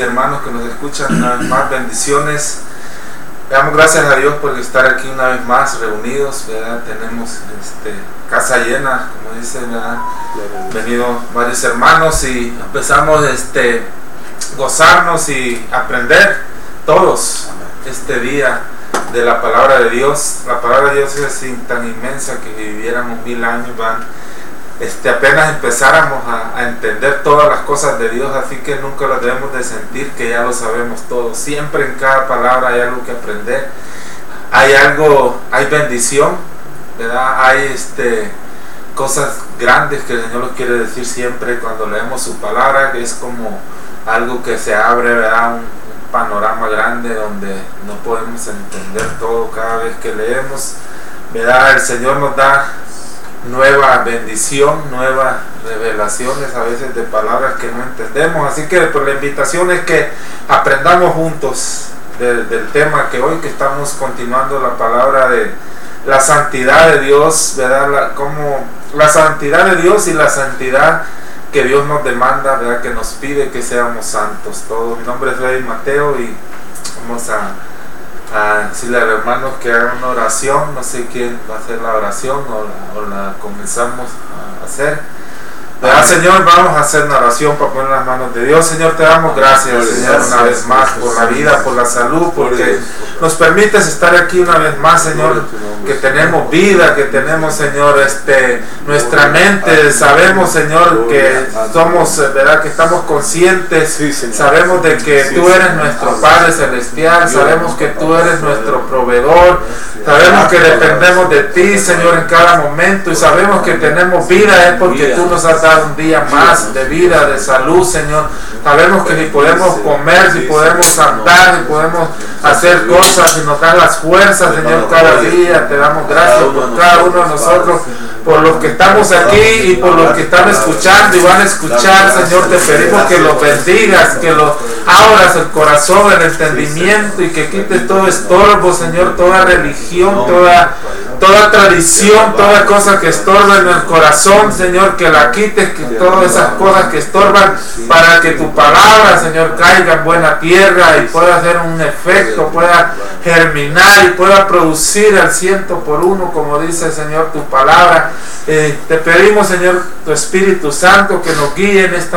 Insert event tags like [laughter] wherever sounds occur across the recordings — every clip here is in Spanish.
hermanos que nos escuchan, una vez más bendiciones. Damos gracias a Dios por estar aquí una vez más reunidos, ¿verdad? Tenemos este, casa llena, como dice, ¿verdad? Venido varios hermanos y empezamos este, gozarnos y aprender todos este día de la palabra de Dios. La palabra de Dios es tan inmensa que viviéramos mil años, van este, apenas empezáramos a, entender todas las cosas de Dios, así que nunca lo debemos de sentir que ya lo sabemos todo. Siempre en cada palabra hay algo que aprender, hay algo, hay bendición, ¿verdad? Hay este, cosas grandes que el Señor nos quiere decir siempre cuando leemos su palabra, que es como algo que se abre, ¿verdad? Un, panorama grande donde no podemos entender todo cada vez que leemos, ¿verdad? El Señor nos da nueva bendición, nuevas revelaciones a veces de palabras que no entendemos. Así que pues, la invitación es que aprendamos juntos del tema que hoy que estamos continuando la palabra de la santidad de Dios, ¿verdad? La, como la santidad de Dios y la santidad que Dios nos demanda, ¿verdad? Que nos pide que seamos santos. Todo. Mi nombre es Rey Mateo y vamos a a decirle a los hermanos que hagan una oración, no sé quién va a hacer la oración o la, comenzamos a hacer. Señor, vamos a hacer una oración para poner las manos de Dios. Señor, te damos gracias, Señor, una vez más por la vida, por la salud, porque nos permites estar aquí una vez más, Señor, que tenemos vida, que tenemos, Señor, este, nuestra mente. Sabemos, Señor, que somos, ¿verdad? Que estamos conscientes. Sabemos de que tú eres nuestro Padre Celestial. Sabemos que tú eres nuestro proveedor. Sabemos que dependemos de ti, Señor, en cada momento. Y sabemos que tenemos vida es porque tú nos has dado un día más de vida, de salud, Señor. Sabemos que ni podemos comer, si podemos andar, ni podemos hacer cosas, si nos dan las fuerzas, Señor, cada día. Te damos gracias por cada uno de nosotros, por los que estamos aquí y por los que están escuchando y van a escuchar, Señor. Te pedimos que los bendigas, que los abras el corazón, el entendimiento y que quites todo estorbo, Señor, toda religión, toda toda tradición, toda cosa que estorba en el corazón, Señor, que la quites, que todas esas cosas que estorban, para que tu palabra, Señor, caiga en buena tierra y pueda hacer un efecto, pueda germinar y pueda producir al ciento por uno, como dice, Señor, tu palabra. Eh, te pedimos, Señor, tu Espíritu Santo, que nos guíe en este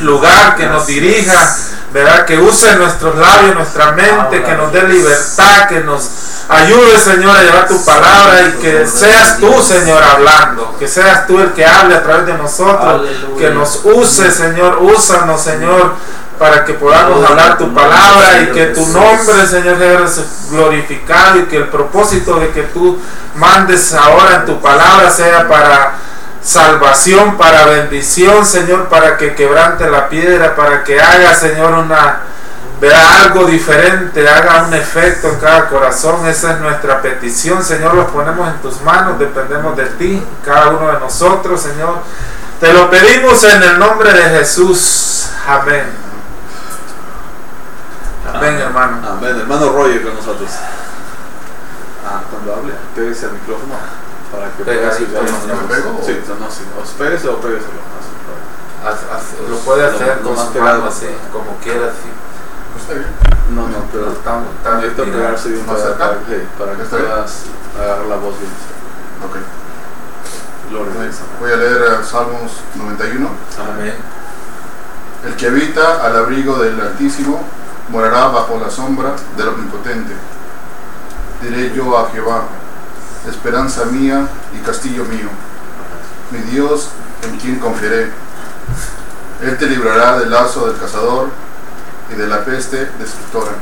lugar, que nos dirija, ¿verdad? Que use nuestros labios, nuestra mente, que nos dé libertad, que nos ayude, Señor, a llevar tu palabra y que seas tú, Señor, hablando, que seas tú el que hable a través de nosotros, que nos use, Señor, úsanos, Señor, para que podamos hablar tu palabra y que tu nombre, Señor, sea glorificado y que el propósito de que tú mandes ahora en tu palabra sea para salvación, para bendición, Señor, para que quebrante la piedra, para que haga, Señor, una vea algo diferente, haga un efecto en cada corazón. Esa es nuestra petición, Señor. Lo ponemos en tus manos, dependemos de ti, cada uno de nosotros, Señor. Te lo pedimos en el nombre de Jesús. Amén. Amén, hermano. Amén. Hermano Roger con nosotros. Ah, cuando hable, pégase el micrófono para que pueda Sí, no, sí, os pégase o pégueselo. Lo puede hacer con su mano así, como quiera. Así. No, no, pero estamos necesito pegarse bien para, para, que, para que puedas agarrar la voz bien. Ok. Voy a leer eh, Salmos 91. Amén. El que habita al abrigo del Altísimo morará bajo la sombra del Omnipotente. Diré yo a Jehová, esperanza mía y castillo mío, mi Dios en quien confiaré. Él te librará del lazo del cazador de la peste destructora.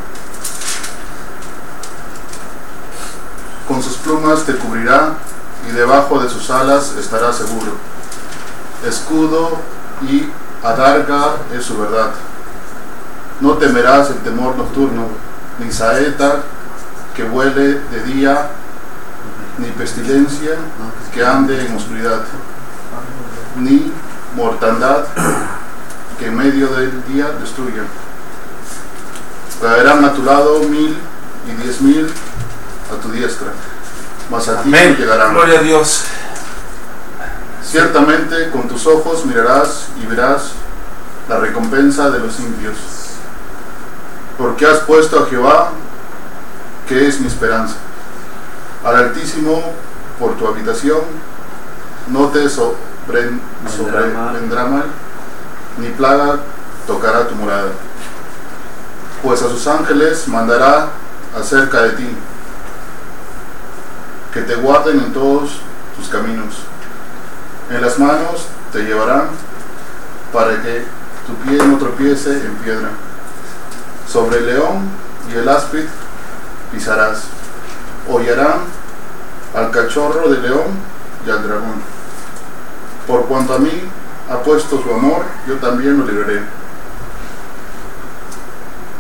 Con sus plumas te cubrirá y debajo de sus alas estará seguro. Escudo y adarga es su verdad. No temerás el temor nocturno, ni saeta que vuele de día, ni pestilencia que ande en oscuridad, ni mortandad que en medio del día destruya. Caerán a tu lado mil y diez mil a tu diestra, mas a ti no llegarán. Gloria a Dios. Ciertamente con tus ojos mirarás y verás la recompensa de los impios, porque has puesto a Jehová, que es mi esperanza, al Altísimo por tu habitación, no te sobre, sobrevendrá mal, ni plaga tocará tu morada, pues a sus ángeles mandará acerca de ti, que te guarden en todos tus caminos. En las manos te llevarán para que tu pie no tropiece en piedra. Sobre el león y el áspid pisarás. Hollarán al cachorro de león y al dragón. Por cuanto a mí ha puesto su amor, yo también lo libraré.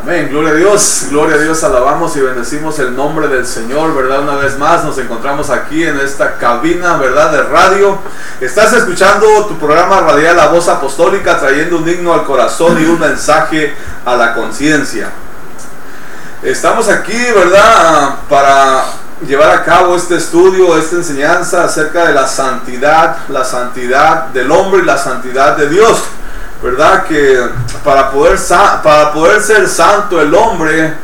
Amén, gloria a Dios, gloria a Dios, alabamos y bendecimos el nombre del Señor, ¿verdad? Una vez más nos encontramos aquí en esta cabina, ¿verdad? De radio. Estás escuchando tu programa radial La Voz Apostólica, trayendo un himno al corazón y un mensaje a la conciencia. Estamos aquí, ¿verdad? Para llevar a cabo este estudio, esta enseñanza acerca de la santidad, la santidad del hombre y la santidad de Dios. ¿Verdad? Que para poder, para poder ser santo el hombre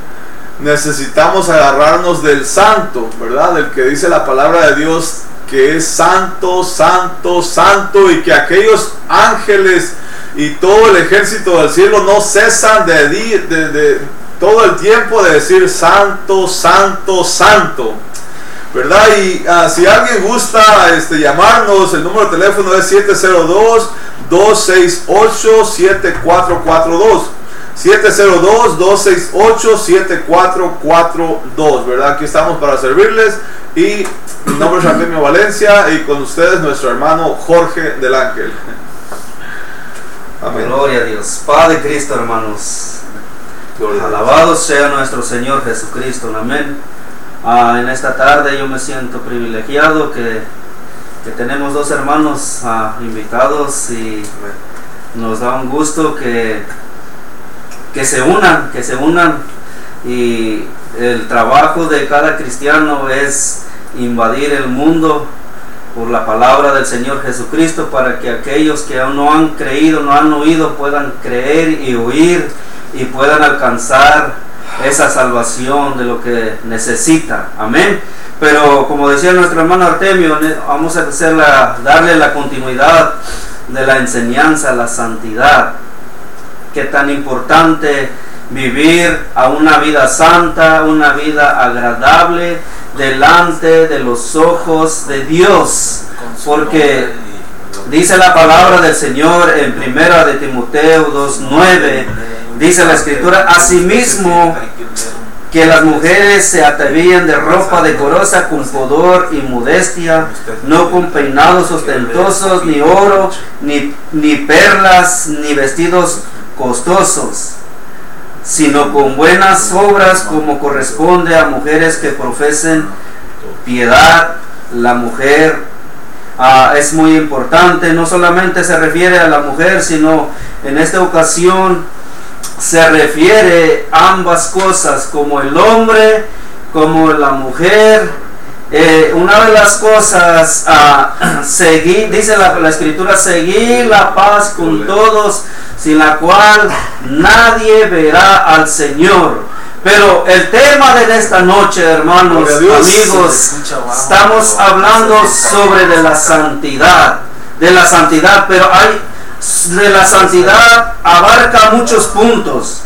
necesitamos agarrarnos del santo, ¿verdad? Del que dice la palabra de Dios que es santo, santo, santo y que aquellos ángeles y todo el ejército del cielo no cesan de, de, de todo el tiempo de decir santo, santo, santo. ¿Verdad? Y ah, si alguien gusta este, llamarnos, el número de teléfono es 702 268-7442. 702-268-7442, ¿verdad? Aquí estamos para servirles. Y mi nombre es Artemio Valencia y con ustedes nuestro hermano Jorge del Ángel. Amén. Gloria a Dios. Padre Cristo, hermanos. Alabado sea nuestro Señor Jesucristo. Amén. Ah, en esta tarde yo me siento privilegiado que que tenemos dos hermanos ah, invitados y nos da un gusto que, que se unan, que se unan. Y el trabajo de cada cristiano es invadir el mundo por la palabra del Señor Jesucristo para que aquellos que aún no han creído, no han oído, puedan creer y oír y puedan alcanzar esa salvación de lo que necesita. Amén. Pero como decía nuestro hermano Artemio, vamos a hacer darle la continuidad de la enseñanza, la santidad. Qué tan importante vivir a una vida santa, una vida agradable delante de los ojos de Dios. Porque dice la palabra del Señor en primera de Timoteo 2.9, dice la escritura, asimismo que las mujeres se atavían de ropa decorosa con pudor y modestia, no con peinados ostentosos, ni oro, ni, ni perlas, ni vestidos costosos, sino con buenas obras como corresponde a mujeres que profesen piedad. La mujer ah, es muy importante, no solamente se refiere a la mujer, sino en esta ocasión se refiere ambas cosas, como el hombre, como la mujer. Eh, una de las cosas, [clears throat] uh, seguir, dice la, la, escritura, seguir la paz con todos, sin la cual nadie verá al Señor. Pero el tema de esta noche, hermanos, amigos, estamos hablando sobre de la santidad, de la santidad, pero hay de la santidad abarca muchos puntos.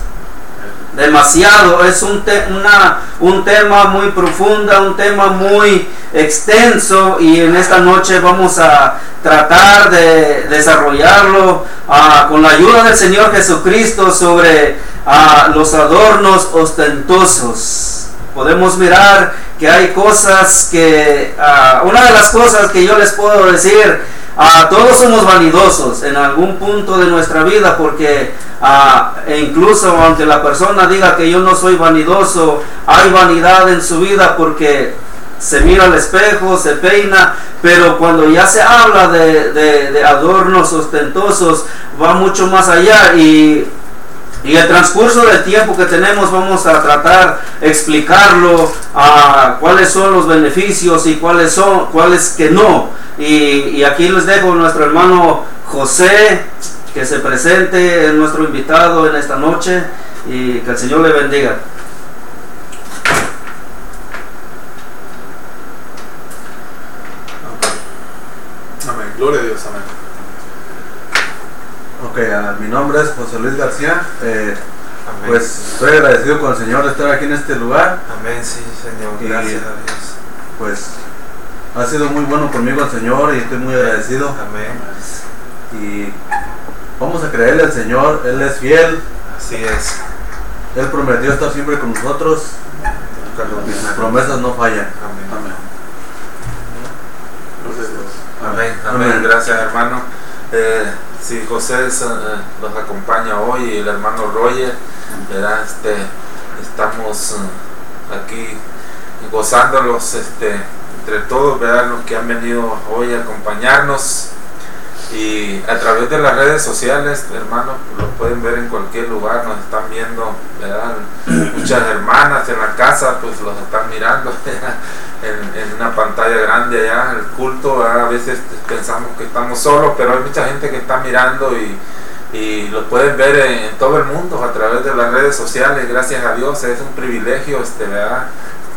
Demasiado, es un, una, un tema muy profundo, un tema muy extenso y en esta noche vamos a tratar de desarrollarlo ah, con la ayuda del Señor Jesucristo sobre ah, los adornos ostentosos. Podemos mirar que hay cosas que, ah, una de las cosas que yo les puedo decir Todos somos vanidosos en algún punto de nuestra vida porque e incluso aunque la persona diga que yo no soy vanidoso, hay vanidad en su vida porque se mira al espejo, se peina, pero cuando ya se habla de, de adornos ostentosos, va mucho más allá y y el transcurso del tiempo que tenemos vamos a tratar explicarlo a cuáles son los beneficios y cuáles son cuáles que no. Y, aquí les dejo nuestro hermano José que se presente, es nuestro invitado en esta noche y que el Señor le bendiga. Amén. Gloria a Dios. Amén. Ok, mi nombre es José Luis García. Eh, pues estoy agradecido con el Señor de estar aquí en este lugar. Amén, sí, Señor. Gracias a Dios. Pues ha sido muy bueno conmigo el Señor y estoy muy agradecido. Amén. Y vamos a creerle al Señor, Él es fiel. Así es. Él prometió estar siempre con nosotros. Y sus promesas no fallan. Amén. Amén. Amén. Amén. Gracias, hermano. Eh, si José nos eh, acompaña hoy el hermano Roger, Este, estamos eh, aquí gozándolos este, entre todos, ¿verdad? los que han venido hoy a acompañarnos y a través de las redes sociales, hermanos, lo pueden ver en cualquier lugar, nos están viendo, ¿verdad? [clears throat] Muchas hermanas en la casa, pues los están mirando [laughs] en, en, una pantalla grande allá, el culto, a veces pensamos que estamos solos, pero hay mucha gente que está mirando y, y lo pueden ver en, todo el mundo a través de las redes sociales, gracias a Dios, es un privilegio, este, ¿verdad?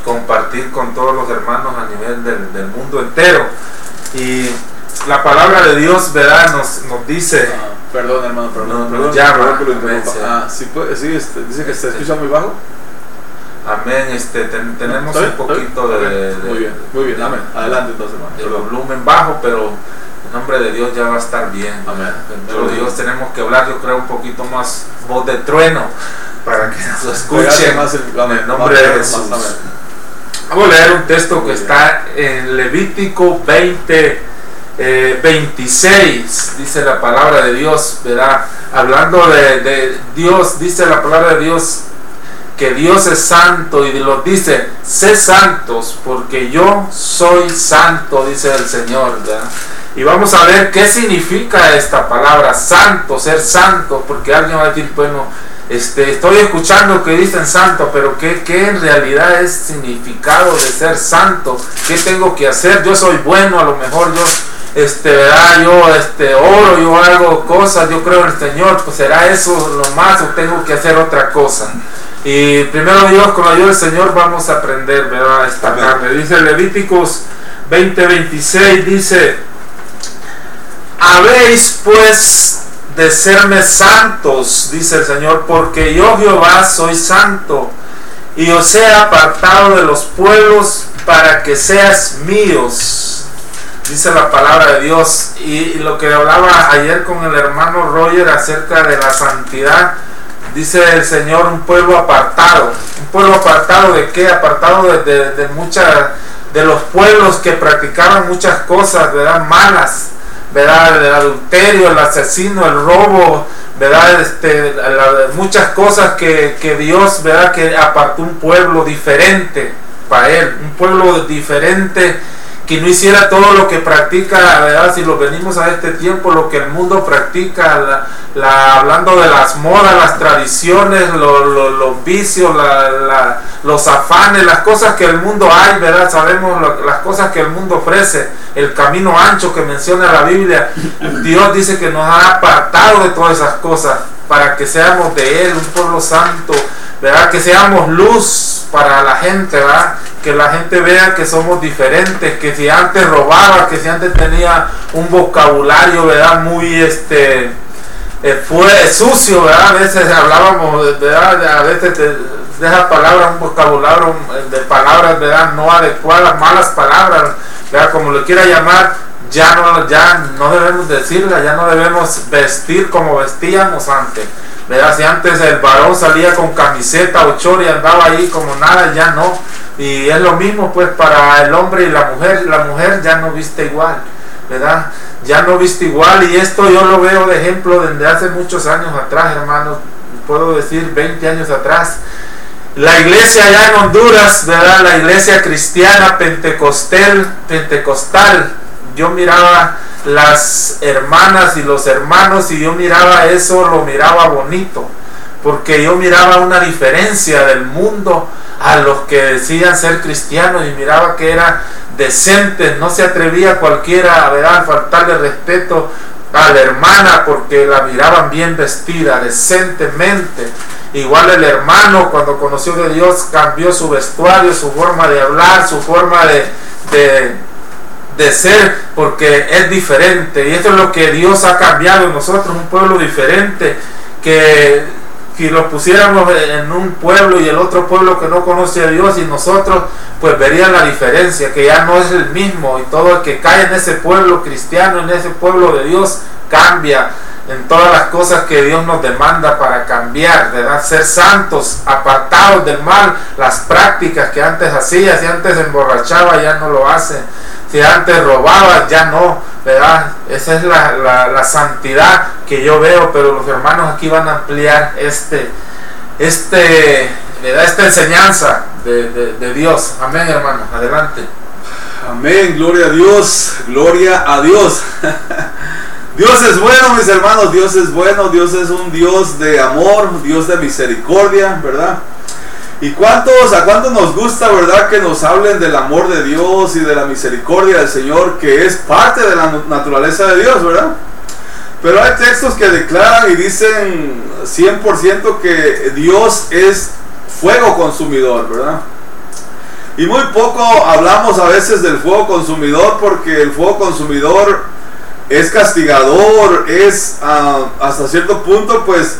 Compartir con todos los hermanos a nivel del, del mundo entero. Y la palabra de Dios, ¿verdad? Nos, nos dice. Ah, perdón, hermano, perdón. No, perdón, llama, ah, sí, sí este, dice que se escucha muy bajo. Amén, este, tenemos un poquito de, Muy bien, muy bien, amén. Adelante entonces, hermano. El volumen bajo, pero el nombre de Dios ya va a estar bien. Amén. Pero Dios tenemos que hablar, yo creo, un poquito más voz de trueno para que nos escuchen. Más el, amén, en nombre de Jesús. Vamos a leer un texto que está en Levítico 20. 26, eh, dice la palabra de Dios, ¿verdad? Hablando de, Dios, dice la palabra de Dios que Dios es santo y lo dice, sé santos porque yo soy santo, dice el Señor, ¿verdad? Y vamos a ver qué significa esta palabra, santo, ser santo, porque alguien va a decir, bueno, este, estoy escuchando que dicen santo, pero ¿qué, ¿qué, en realidad es significado de ser santo? ¿Qué tengo que hacer? Yo soy bueno, a lo mejor yo este, ¿verdad? Yo este, oro, yo hago cosas, yo creo en el Señor, pues será eso lo más o tengo que hacer otra cosa. Y primero Dios, con la ayuda del Señor vamos a aprender, ¿verdad? Esta carne. Dice Levíticos 20:26, dice, habéis pues de serme santos, dice el Señor, porque yo Jehová soy santo y os he apartado de los pueblos para que seas míos dice la palabra de Dios. Y, lo que hablaba ayer con el hermano Roger acerca de la santidad, dice el Señor, un pueblo apartado. ¿Un pueblo apartado de qué? Apartado de, de, muchas, de los pueblos que practicaban muchas cosas, ¿verdad? Malas, ¿verdad? El adulterio, el asesino, el robo, ¿verdad? Este, muchas cosas que, que Dios, ¿verdad? Que apartó un pueblo diferente para él, un pueblo diferente que no hiciera todo lo que practica, ¿verdad? Si lo venimos a este tiempo, lo que el mundo practica, la, hablando de las modas, las tradiciones, los vicios, los afanes, las cosas que el mundo hay, ¿verdad? Sabemos las cosas que el mundo ofrece, el camino ancho que menciona la Biblia. Dios dice que nos ha apartado de todas esas cosas para que seamos de Él, un pueblo santo, ¿verdad? Que seamos luz para la gente, ¿verdad? Que la gente vea que somos diferentes, que si antes robaba, que si antes tenía un vocabulario, ¿verdad? Muy, este, eh, fue sucio, ¿verdad? A veces hablábamos, ¿verdad? A veces de, esa palabra, un vocabulario de palabras, ¿verdad? No adecuadas, malas palabras, ¿verdad? Como lo quiera llamar, ya no, ya no debemos decirla, ya no debemos vestir como vestíamos antes. ¿Verdad? Si antes el varón salía con camiseta o chor y andaba ahí como nada, ya no. Y es lo mismo pues para el hombre y la mujer. La mujer ya no viste igual, ¿verdad? Ya no viste igual y esto yo lo veo de ejemplo desde hace muchos años atrás, hermanos. Puedo decir 20 años atrás. la iglesia allá en Honduras, ¿verdad? La iglesia cristiana pentecostal, pentecostal. Yo miraba las hermanas y los hermanos y yo miraba eso, lo miraba bonito, porque yo miraba una diferencia del mundo a los que decían ser cristianos y miraba que era decente, no se atrevía cualquiera a faltarle respeto a la hermana porque la miraban bien vestida, decentemente. Igual el hermano cuando conoció de Dios cambió su vestuario, su forma de hablar, su forma de, de ser, porque es diferente. Y esto es lo que Dios ha cambiado en nosotros, un pueblo diferente, que si lo pusiéramos en un pueblo y el otro pueblo que no conoce a Dios y nosotros, pues verían la diferencia, que ya no es el mismo y todo el que cae en ese pueblo cristiano, en ese pueblo de Dios, cambia en todas las cosas que Dios nos demanda para cambiar, ¿verdad? Ser santos, apartados del mal, las prácticas que antes hacía, si antes emborrachaba, ya no lo hace, si antes robaba, ya no, ¿verdad? Esa es la, santidad que yo veo, pero los hermanos aquí van a ampliar este, este, ¿verdad? esta enseñanza de, de Dios. Amén, hermanos, adelante. Amén, gloria a Dios, gloria a Dios. [laughs] Dios es bueno, mis hermanos, Dios es bueno, Dios es un Dios de amor, Dios de misericordia, ¿verdad? ¿Y cuántos, a cuántos nos gusta, verdad, que nos hablen del amor de Dios y de la misericordia del Señor, que es parte de la naturaleza de Dios, ¿verdad? Pero hay textos que declaran y dicen 100% que Dios es fuego consumidor, ¿verdad? Y muy poco hablamos a veces del fuego consumidor porque el fuego consumidor es castigador, es ah, hasta cierto punto pues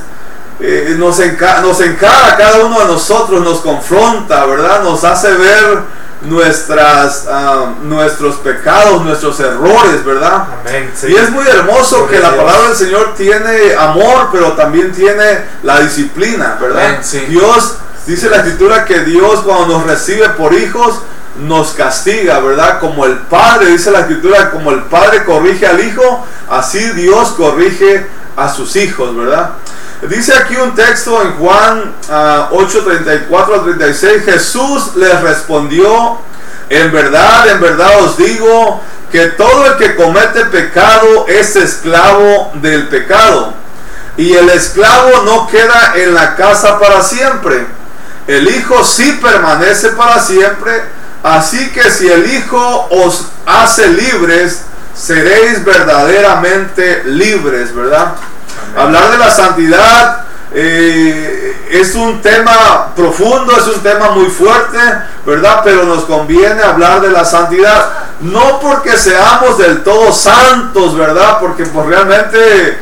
eh, nos, nos encara cada uno de nosotros, nos confronta, ¿verdad? Nos hace ver nuestras, ah, nuestros pecados, nuestros errores, ¿verdad? Y es muy hermoso que la palabra del Señor tiene amor, pero también tiene la disciplina, ¿verdad? Dios, dice la escritura que Dios cuando nos recibe por hijos, nos castiga, ¿verdad? Como el Padre, dice la Escritura, como el Padre corrige al Hijo, así Dios corrige a sus hijos, ¿verdad? Dice aquí un texto en Juan 8, 34 al 36, Jesús les respondió, en verdad, en verdad os digo, que todo el que comete pecado es esclavo del pecado. Y el esclavo no queda en la casa para siempre. El Hijo sí permanece para siempre Así que si el Hijo os hace libres, seréis verdaderamente libres, ¿verdad? Hablar de la santidad eh, es un tema profundo, es un tema muy fuerte, ¿verdad? Pero nos conviene hablar de la santidad, no porque seamos del todo santos, ¿verdad? Porque pues realmente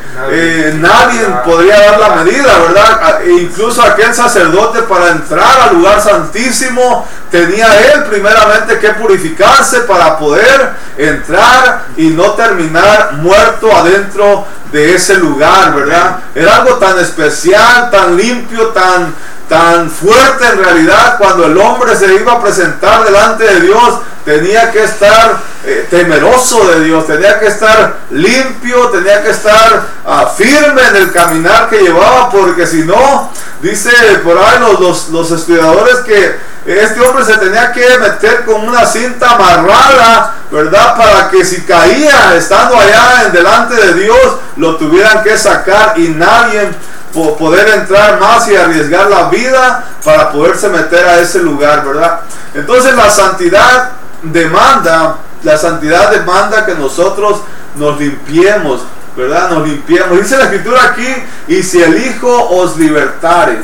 nadie, eh, podría dar la medida, ¿verdad? E incluso aquel sacerdote para entrar al lugar santísimo tenía él primeramente que purificarse para poder entrar y no terminar muerto adentro de ese lugar, ¿verdad? Era algo tan especial, tan limpio, tan, tan fuerte en realidad, cuando el hombre se iba a presentar delante de Dios, tenía que estar eh, temeroso de Dios, tenía que estar limpio, tenía que estar ah, firme en el caminar que llevaba, porque si no, dice por ahí los, los, estudiadores que este hombre se tenía que meter con una cinta amarrada, ¿verdad? Para que si caía estando allá en delante de Dios, lo tuvieran que sacar y nadie poder entrar más y arriesgar la vida para poderse meter a ese lugar, ¿verdad? Entonces la santidad demanda, la santidad demanda que nosotros nos limpiemos, ¿verdad? Nos limpiemos. Dice la escritura aquí, y si el Hijo os libertare,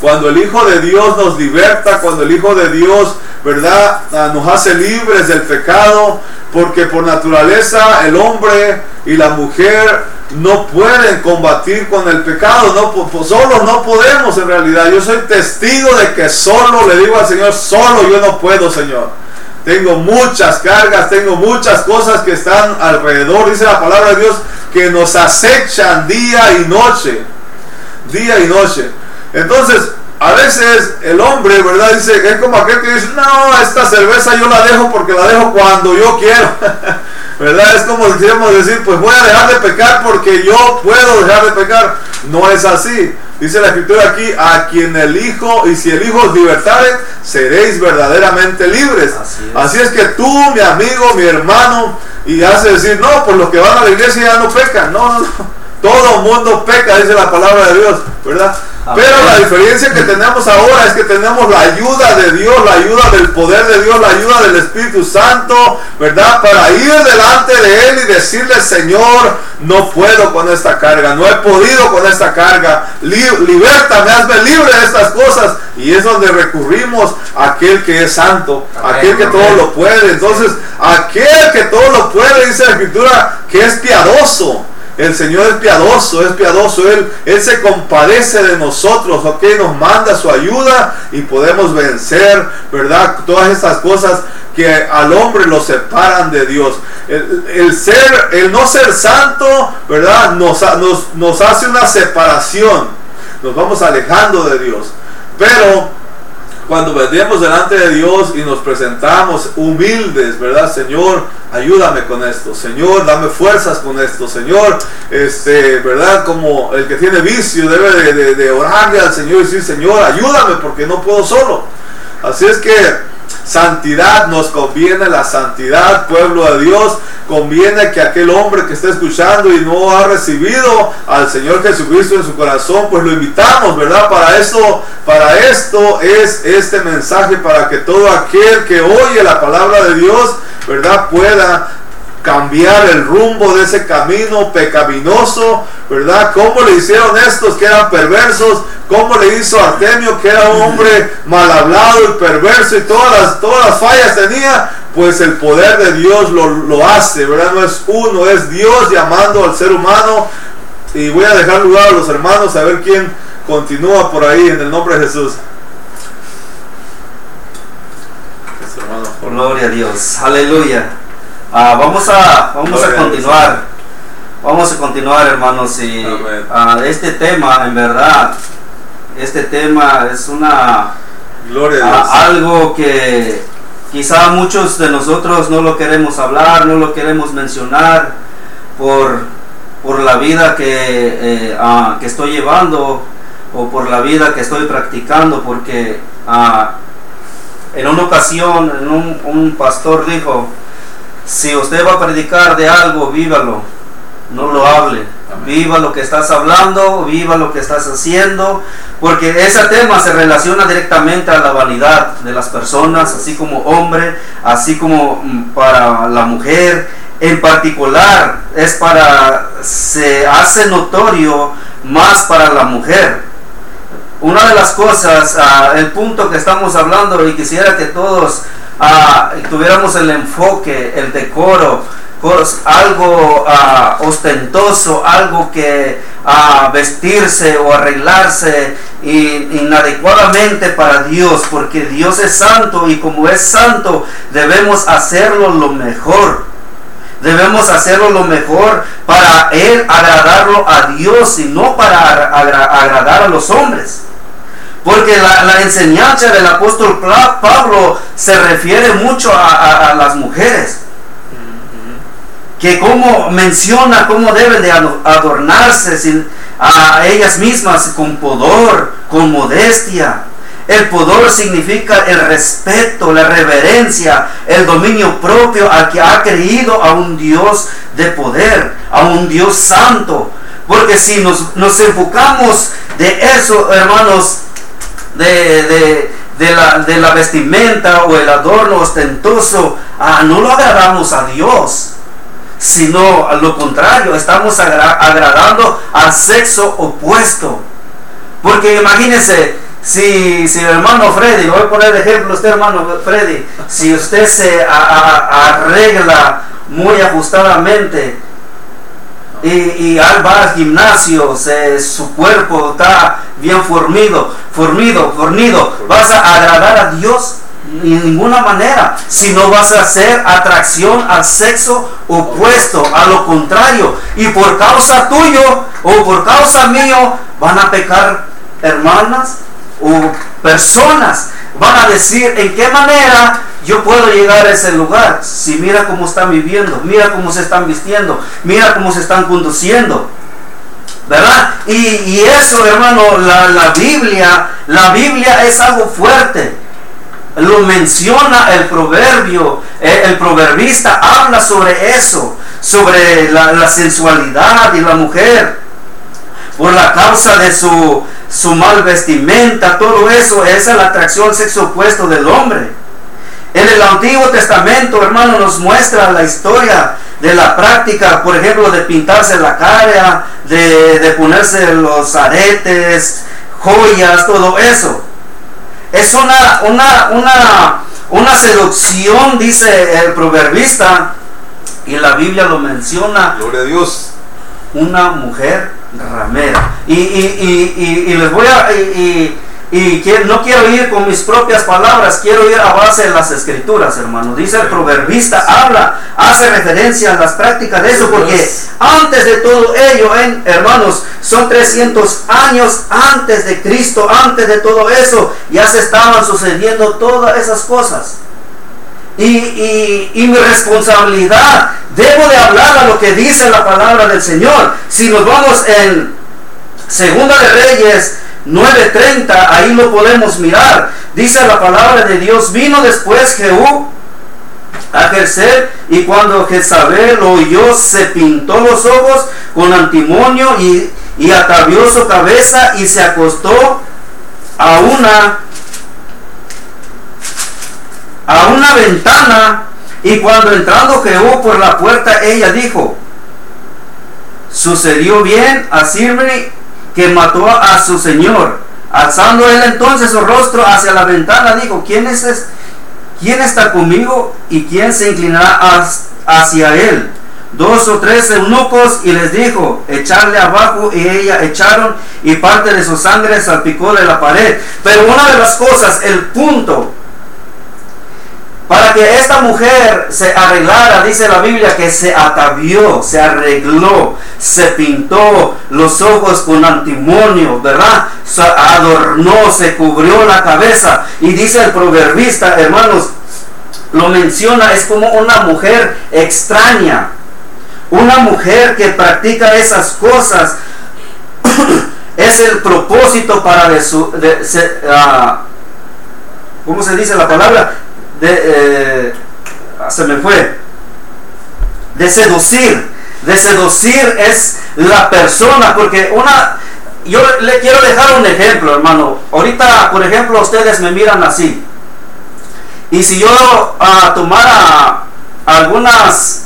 cuando el Hijo de Dios nos liberta, cuando el Hijo de Dios, ¿verdad? Nos hace libres del pecado, porque por naturaleza el hombre y la mujer no pueden combatir con el pecado, no, solo no podemos en realidad. Yo soy testigo de que solo le digo al Señor, solo yo no puedo, Señor. Tengo muchas cargas, tengo muchas cosas que están alrededor, dice la palabra de Dios, que nos acechan día y noche. Día y noche. Entonces, a veces el hombre, ¿verdad? Dice, es como aquel que dice, no, esta cerveza yo la dejo porque la dejo cuando yo quiero. [laughs] ¿Verdad? Es como quisiéramos decir, pues voy a dejar de pecar porque yo puedo dejar de pecar. No es así. Dice la escritura aquí, a quien el Hijo, y si el Hijo os libertare, seréis verdaderamente libres. Así es. Así es que tú, mi amigo, mi hermano, y hace decir, no, pues los que van a la iglesia ya no pecan. No, no, no. Todo mundo peca, dice la palabra de Dios, ¿verdad? Amén. Pero la diferencia que tenemos ahora es que tenemos la ayuda de Dios, la ayuda del poder de Dios, la ayuda del Espíritu Santo, ¿verdad? Para ir delante de Él y decirle, Señor, no puedo con esta carga, no he podido con esta carga, Li- libertame, hazme libre de estas cosas. Y es donde recurrimos a aquel que es santo, Amén, aquel que todo lo puede. Entonces, aquel que todo lo puede, dice la Escritura, que es piadoso. El Señor es piadoso, es piadoso. Él, Él se compadece de nosotros, ok, nos manda su ayuda y podemos vencer, ¿verdad? Todas estas cosas que al hombre lo separan de Dios. El, ser, el no ser santo, ¿verdad? Nos hace una separación. Nos vamos alejando de Dios. Pero cuando vendemos delante de Dios y nos presentamos humildes, ¿verdad? Señor, ayúdame con esto. Señor, dame fuerzas con esto. Señor, este, ¿verdad? Como el que tiene vicio debe de, de- de orarle al Señor y decir, Señor, ayúdame porque no puedo solo. Así es que santidad nos conviene, la santidad, pueblo de Dios, conviene que aquel hombre que está escuchando y no ha recibido al Señor Jesucristo en su corazón, pues lo invitamos, ¿verdad? Para esto, para esto es este mensaje, para que todo aquel que oye la palabra de Dios, ¿verdad? Pueda cambiar el rumbo de ese camino pecaminoso, ¿verdad? ¿Cómo le hicieron estos que eran perversos? ¿Cómo le hizo Artemio que era un hombre mal hablado y perverso y todas las, todas las fallas tenía? Pues el poder de Dios lo, lo hace, ¿verdad? No es uno, es Dios llamando al ser humano. Y voy a dejar lugar a los hermanos a ver quién continúa por ahí en el nombre de Jesús. Gloria a Dios, aleluya. Ah, vamos a, vamos a continuar. Vamos a continuar, hermanos. Y ah, este tema, en verdad, este tema es una Gloria a Dios. a- algo que quizá muchos de nosotros no lo queremos hablar, no lo queremos mencionar por, por la vida que, eh, ah, que estoy llevando o por la vida que estoy practicando, porque ah, en una ocasión en un, un pastor dijo, si usted va a predicar de algo, vívalo, no lo hable. Viva lo que estás hablando, viva lo que estás haciendo, porque ese tema se relaciona directamente a la vanidad de las personas, así como hombre, así como mm, para la mujer. En particular, es para, se hace notorio más para la mujer. Una de las cosas, ah, el punto que estamos hablando, y quisiera que todos ah, tuviéramos el enfoque, el decoro, algo ah, ostentoso, algo que vestirse o arreglarse inadecuadamente para Dios, porque Dios es santo y como es santo debemos hacerlo lo mejor. Debemos hacerlo lo mejor para Él agradarlo a Dios y no para agra- agradar a los hombres. Porque la, enseñanza del apóstol Pablo se refiere mucho a, las mujeres. Que como menciona cómo deben de ado- adornarse a ellas mismas con pudor, con modestia. El pudor significa el respeto, la reverencia, el dominio propio al que ha creído a un Dios de poder, a un Dios santo. Porque si nos, nos enfocamos de eso, hermanos, de, de- de la, de la vestimenta o el adorno ostentoso, ah, no lo agradamos a Dios, sino a lo contrario, estamos agra- agradando al sexo opuesto. Porque imagínense, si, si hermano Freddy, voy a poner ejemplo usted hermano Freddy, si usted se arregla muy ajustadamente, y, y al va al gimnasio, se- su cuerpo está bien formido, formido, fornido, vas a agradar a Dios de ninguna manera, si no vas a hacer atracción al sexo opuesto, a lo contrario, y por causa tuyo o por causa mío van a pecar hermanas o personas, van a decir en qué manera yo puedo llegar a ese lugar. Si mira cómo están viviendo, mira cómo se están vistiendo, mira cómo se están conduciendo. ¿verdad? Y, eso, hermano, la, la Biblia, la Biblia es algo fuerte. Lo menciona el proverbio, eh, el proverbista habla sobre eso, sobre la, la sensualidad y la mujer, por la causa de su, su mal vestimenta, todo eso, esa es la atracción sexo opuesto del hombre. En el Antiguo Testamento, hermano, nos muestra la historia de la práctica, por ejemplo, de pintarse la cara, de, de ponerse los aretes, joyas, todo eso. Es una, una, una, una seducción, dice el proverbista, y la Biblia lo menciona, Gloria a Dios. una mujer ramera. Y, y, y, y- les voy a... Y, y- que- no quiero ir con mis propias palabras, quiero ir a base de las escrituras, hermano. Dice el proverbista, habla, hace referencia a las prácticas de eso, porque antes de todo ello, en- hermanos, son 300 años antes de Cristo, antes de todo eso, ya se estaban sucediendo todas esas cosas. Y, y- y mi responsabilidad, debo de hablar a lo que dice la palabra del Señor. Si nos vamos en Segunda de Reyes 9:30, ahí lo podemos mirar. Dice la palabra de Dios, vino después Jehú a Jezreel y cuando Jezabel lo oyó se pintó los ojos con antimonio y, y atavió su cabeza y se acostó a una a una ventana y cuando entrando Jehú por la puerta ella dijo sucedió bien a Sirmi que mató a su señor alzando él entonces su rostro hacia la ventana dijo quién es? ¿Quién está conmigo y quién se inclinará hacia él? Dos o tres eunucos y les dijo, echarle abajo y ella echaron y parte de su sangre salpicó de la pared. Pero una de las cosas, el punto, para que esta mujer se arreglara, dice la Biblia, que se atavió, se arregló, se pintó los ojos con antimonio, ¿verdad? Se adornó, se cubrió la cabeza. Y dice el proverbista, hermanos, lo menciona, es como una mujer extraña, una mujer que practica esas cosas. [clears throat] es el propósito para de su, de- se- ah, ¿cómo se dice la palabra? De, eh, ah, se me fue. De seducir. De seducir es la persona, porque una, yo le quiero dejar un ejemplo, hermano. Ahorita, por ejemplo, ustedes me miran así. Y si yo ah, tomara algunas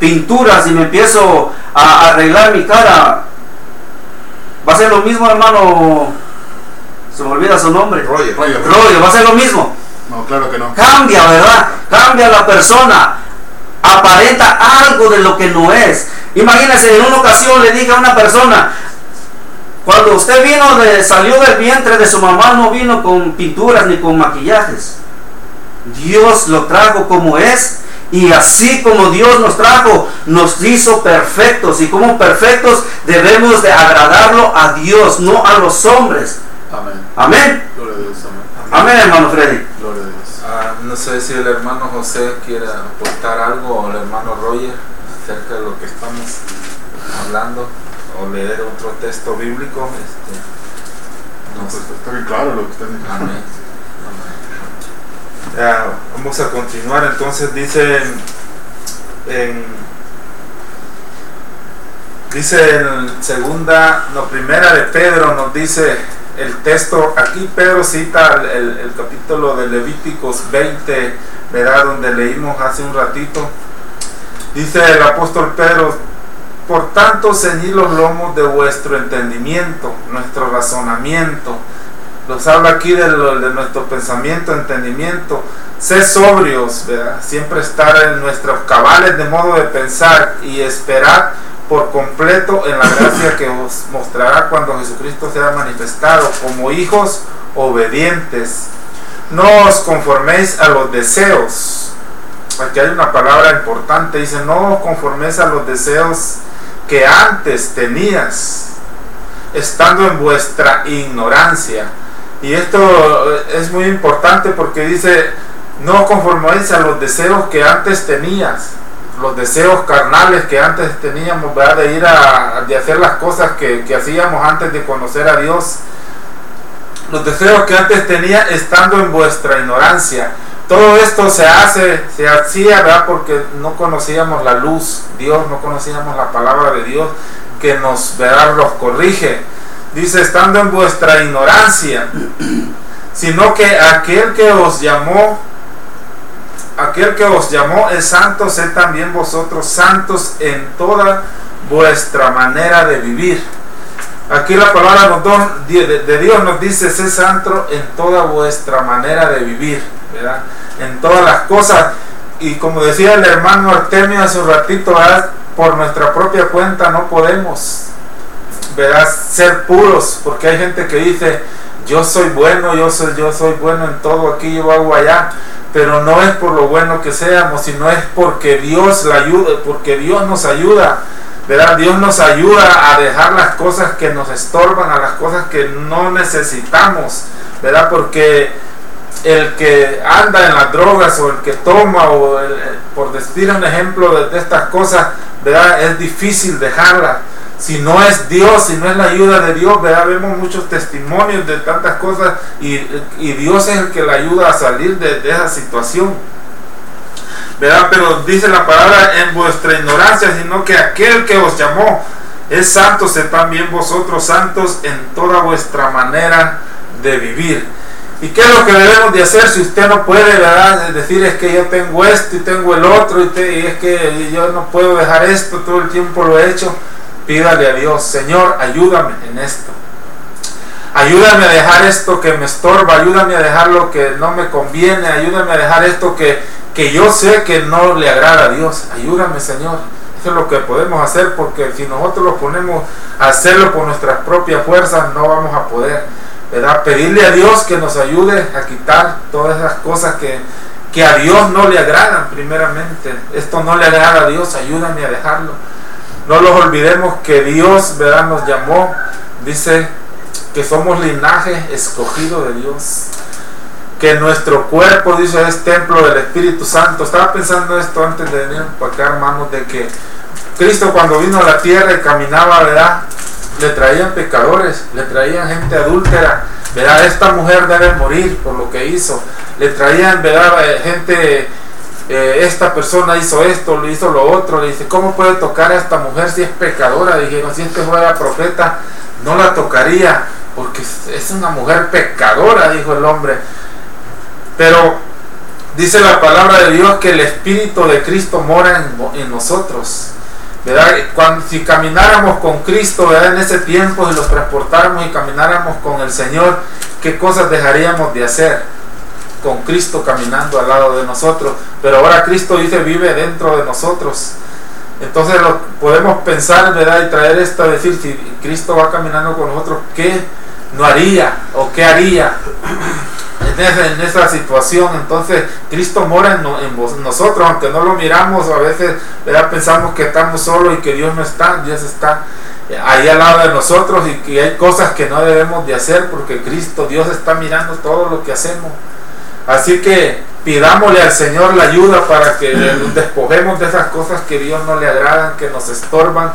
pinturas y me empiezo a arreglar mi cara, va a ser lo mismo, hermano. Se me olvida su nombre. Roger. Roger. Rollo, va a ser lo mismo. No, claro que no. Cambia, ¿verdad? Cambia la persona. Aparenta algo de lo que no es. Imagínense, en una ocasión le dije a una persona, cuando usted vino de, salió del vientre de su mamá, no vino con pinturas ni con maquillajes. Dios lo trajo como es. Y así como Dios nos trajo, nos hizo perfectos. Y como perfectos debemos de agradarlo a Dios, no a los hombres. Amén. Amén. Gloria a Dios, amén. Amén, hermano Freddy. Gloria a Dios. Ah, no sé si el hermano José quiere aportar algo o el hermano Roger acerca de lo que estamos hablando o leer otro texto bíblico. Este, No, no pues sé. está bien claro lo que están diciendo. Amén. Ya, vamos a continuar. Entonces dice en, en- dice en segunda, no primera de Pedro nos dice el texto. Aquí Pedro cita el, capítulo de Levíticos 20, ¿verdad? Donde leímos hace un ratito. Dice el apóstol Pedro, por tanto ceñid los lomos de vuestro entendimiento, nuestro razonamiento nos habla aquí de, de nuestro pensamiento, entendimiento. Sé sobrios, ¿verdad? siempre estar en nuestros cabales de modo de pensar y esperar por completo en la gracia que os mostrará cuando Jesucristo sea manifestado como hijos obedientes. No os conforméis a los deseos. Aquí hay una palabra importante, dice, no os conforméis a los deseos que antes tenías, estando en vuestra ignorancia. Y esto es muy importante porque dice, no conforméis a los deseos que antes tenías. Los deseos carnales que antes teníamos, de ir a, de hacer las cosas que, que hacíamos antes de conocer a Dios, los deseos que antes tenía estando en vuestra ignorancia. Todo esto se hace, se hacía, ¿verdad? Porque no conocíamos la luz, Dios, no conocíamos la palabra de Dios que nos, ¿verdad? Los corrige. Dice, estando en vuestra ignorancia, [clears throat] sino que aquel que os llamó aquel que os llamó es santo, sed también vosotros santos en toda vuestra manera de vivir. Aquí la palabra de Dios nos dice, sed santo en toda vuestra manera de vivir, ¿verdad? En todas las cosas. Y como decía el hermano Artemio hace un ratito, por nuestra propia cuenta no podemos, ¿verdad? Ser puros, porque hay gente que dice, yo soy bueno, yo soy, yo soy bueno en todo aquí, yo hago allá pero no es por lo bueno que seamos, sino es porque Dios la ayuda, porque Dios nos ayuda. ¿verdad? Dios nos ayuda a dejar las cosas que nos estorban, a las cosas que no necesitamos, ¿verdad? Porque el que anda en las drogas o el que toma, o por decir un ejemplo de, de estas cosas, ¿verdad? Es difícil dejarla si no es Dios, si no es la ayuda de Dios, ¿verdad? vemos muchos testimonios de tantas cosas y, Dios es el que la ayuda a salir de, esa situación. ¿verdad? Pero dice la palabra en vuestra ignorancia, sino que aquel que os llamó es santo, sed también vosotros santos en toda vuestra manera de vivir. ¿Y qué es lo que debemos de hacer si usted no puede, verdad? decir es que yo tengo esto y tengo el otro y, y es que yo no puedo dejar esto, todo el tiempo lo he hecho? Pídale a Dios, Señor, ayúdame en esto. Ayúdame a dejar esto que me estorba, ayúdame a dejar lo que no me conviene, ayúdame a dejar esto que, que yo sé que no le agrada a Dios. Ayúdame, Señor. Eso es lo que podemos hacer porque si nosotros lo ponemos a hacerlo por nuestras propias fuerzas, no vamos a poder. ¿verdad? Pedirle a Dios que nos ayude a quitar todas esas cosas que, que a Dios no le agradan primeramente. Esto no le agrada a Dios, ayúdame a dejarlo. No los olvidemos que Dios ¿verdad? nos llamó, dice que somos linaje escogido de Dios. Que nuestro cuerpo, dice, es templo del Espíritu Santo. Estaba pensando esto antes de venir para acá, hermanos, de que Cristo cuando vino a la tierra y caminaba, ¿verdad? Le traían pecadores, le traían gente adúltera, ¿verdad? Esta mujer debe morir por lo que hizo. Le traían, ¿verdad? Gente eh, esta persona hizo esto, le hizo lo otro, le dice, ¿cómo puede tocar a esta mujer si es pecadora? Dijeron, si este fuera profeta, no la tocaría, porque es una mujer pecadora, dijo el hombre. Pero dice la palabra de Dios que el Espíritu de Cristo mora en, nosotros. ¿verdad? Cuando, si camináramos con Cristo ¿verdad? en ese tiempo, y los transportáramos y camináramos con el Señor, ¿qué cosas dejaríamos de hacer? Con Cristo caminando al lado de nosotros. Pero ahora Cristo dice vive dentro de nosotros. Entonces lo, podemos pensar, ¿verdad? Y traer esto a decir, si Cristo va caminando con nosotros, ¿qué no haría o qué haría en, esa, situación? Entonces Cristo mora en, nosotros, aunque no lo miramos, a veces ¿verdad? pensamos que estamos solos y que Dios no está, Dios está ahí al lado de nosotros y que hay cosas que no debemos de hacer porque Cristo, Dios está mirando todo lo que hacemos. Así que pidámosle al Señor la ayuda para que nos despojemos de esas cosas que Dios no le agradan, que nos estorban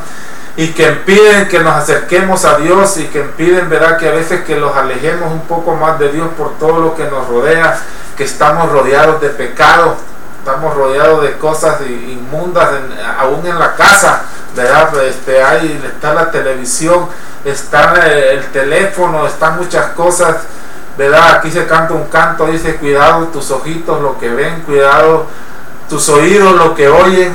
y que impiden que nos acerquemos a Dios y que impiden, ¿verdad? Que a veces que los alejemos un poco más de Dios por todo lo que nos rodea, que estamos rodeados de pecado, estamos rodeados de cosas inmundas, aún en la casa, ¿verdad? Este, ahí está la televisión, está el teléfono, están muchas cosas ¿verdad? Aquí se canta un canto, dice, cuidado tus ojitos, lo que ven, cuidado tus oídos, lo que oyen,